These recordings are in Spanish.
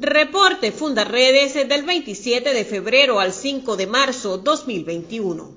Reporte Fundaredes del 27 de febrero al 5 de marzo 2021.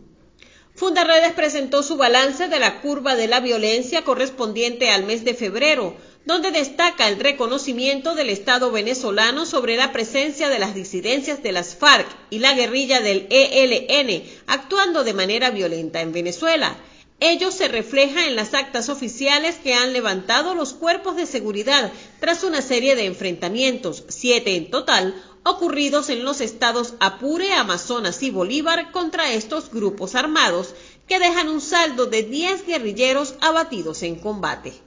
Fundaredes presentó su balance de la curva de la violencia correspondiente al mes de febrero, donde destaca el reconocimiento del Estado venezolano sobre la presencia de las disidencias de las FARC y la guerrilla del ELN actuando de manera violenta en Venezuela. Ello se refleja en las actas oficiales que han levantado los cuerpos de seguridad tras una serie de enfrentamientos, siete en total, ocurridos en los estados Apure, Amazonas y Bolívar contra estos grupos armados, que dejan un saldo de 10 guerrilleros abatidos en combate.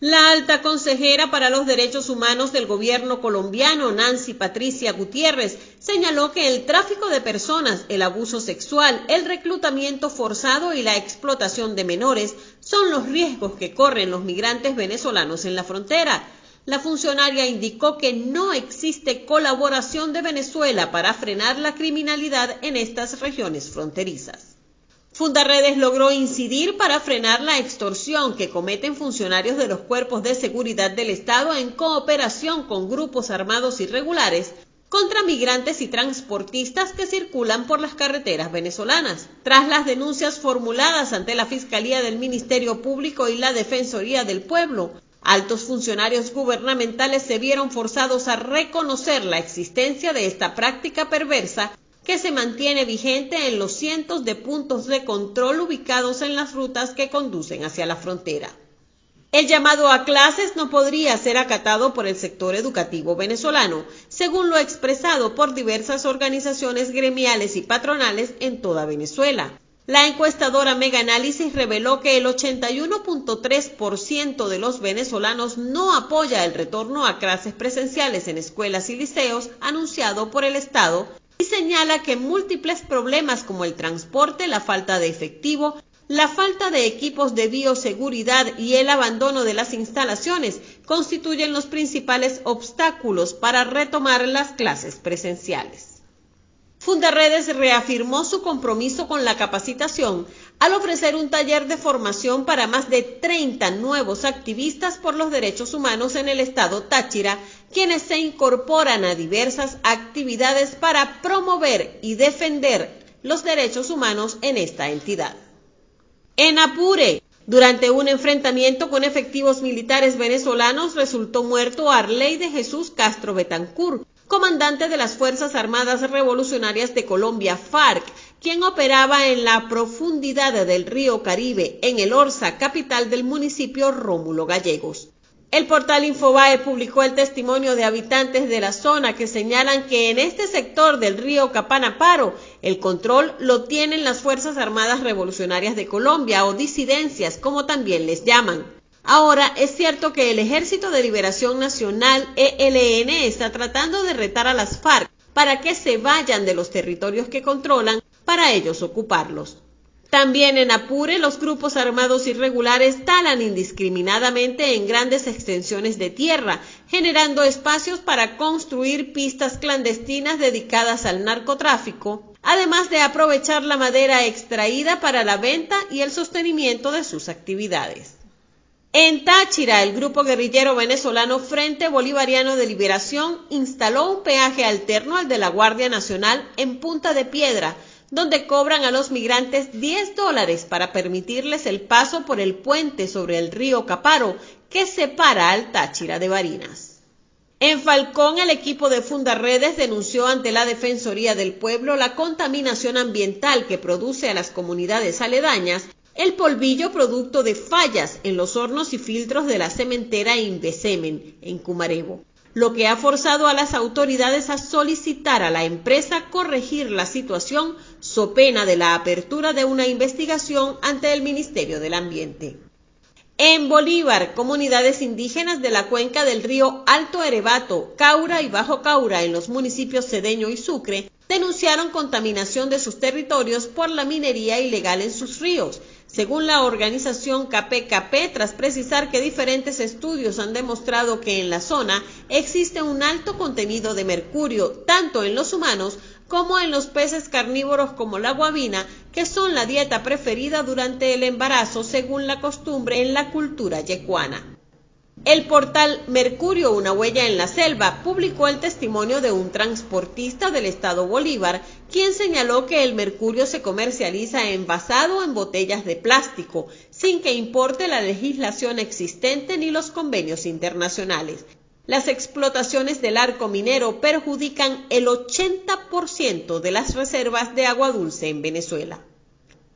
La alta consejera para los derechos humanos del gobierno colombiano, Nancy Patricia Gutiérrez, señaló que el tráfico de personas, el abuso sexual, el reclutamiento forzado y la explotación de menores son los riesgos que corren los migrantes venezolanos en la frontera la funcionaria indicó que no existe colaboración de Venezuela para frenar la criminalidad en estas regiones fronterizas. Fundaredes logró incidir para frenar la extorsión que cometen funcionarios de los cuerpos de seguridad del Estado en cooperación con grupos armados irregulares contra migrantes y transportistas que circulan por las carreteras venezolanas. Tras las denuncias formuladas ante la Fiscalía del Ministerio Público y la Defensoría del Pueblo, Altos funcionarios gubernamentales se vieron forzados a reconocer la existencia de esta práctica perversa que se mantiene vigente en los cientos de puntos de control ubicados en las rutas que conducen hacia la frontera. El llamado a clases no podría ser acatado por el sector educativo venezolano, según lo expresado por diversas organizaciones gremiales y patronales en toda Venezuela. La encuestadora Mega Análisis reveló que el 81.3% de los venezolanos no apoya el retorno a clases presenciales en escuelas y liceos anunciado por el Estado señala que múltiples problemas como el transporte, la falta de efectivo, la falta de equipos de bioseguridad y el abandono de las instalaciones constituyen los principales obstáculos para retomar las clases presenciales. Fundaredes reafirmó su compromiso con la capacitación al ofrecer un taller de formación para más de 30 nuevos activistas por los derechos humanos en el estado Táchira, quienes se incorporan a diversas actividades para promover y defender los derechos humanos en esta entidad. En Apure, durante un enfrentamiento con efectivos militares venezolanos, resultó muerto Arley de Jesús Castro Betancur, comandante de las Fuerzas Armadas Revolucionarias de Colombia, FARC, quien operaba en la profundidad del río Caribe, en el Orza, capital del municipio Rómulo Gallegos. El portal Infobae publicó el testimonio de habitantes de la zona que señalan que en este sector del río Capanaparo el control lo tienen las Fuerzas Armadas Revolucionarias de Colombia o disidencias, como también les llaman. Ahora, es cierto que el Ejército de Liberación Nacional, ELN, está tratando de retar a las FARC para que se vayan de los territorios que controlan para ellos ocuparlos. También en Apure los grupos armados irregulares talan indiscriminadamente en grandes extensiones de tierra, generando espacios para construir pistas clandestinas dedicadas al narcotráfico, además de aprovechar la madera extraída para la venta y el sostenimiento de sus actividades. En Táchira, el grupo guerrillero venezolano Frente Bolivariano de Liberación instaló un peaje alterno al de la Guardia Nacional en Punta de Piedra, donde cobran a los migrantes 10 dólares para permitirles el paso por el puente sobre el río Caparo, que separa al Táchira de Barinas. En Falcón, el equipo de Fundarredes denunció ante la Defensoría del Pueblo la contaminación ambiental que produce a las comunidades aledañas el polvillo producto de fallas en los hornos y filtros de la cementera Invesemen, en Cumarebo, lo que ha forzado a las autoridades a solicitar a la empresa corregir la situación so pena de la apertura de una investigación ante el Ministerio del Ambiente. En Bolívar, comunidades indígenas de la cuenca del río Alto Erebato, Caura y Bajo Caura en los municipios Cedeño y Sucre denunciaron contaminación de sus territorios por la minería ilegal en sus ríos, según la organización KPKP, tras precisar que diferentes estudios han demostrado que en la zona existe un alto contenido de mercurio, tanto en los humanos como en los peces carnívoros como la guabina, que son la dieta preferida durante el embarazo según la costumbre en la cultura yecuana. El portal Mercurio, una huella en la selva, publicó el testimonio de un transportista del estado Bolívar, quien señaló que el mercurio se comercializa envasado en botellas de plástico, sin que importe la legislación existente ni los convenios internacionales. Las explotaciones del arco minero perjudican el 80% de las reservas de agua dulce en Venezuela.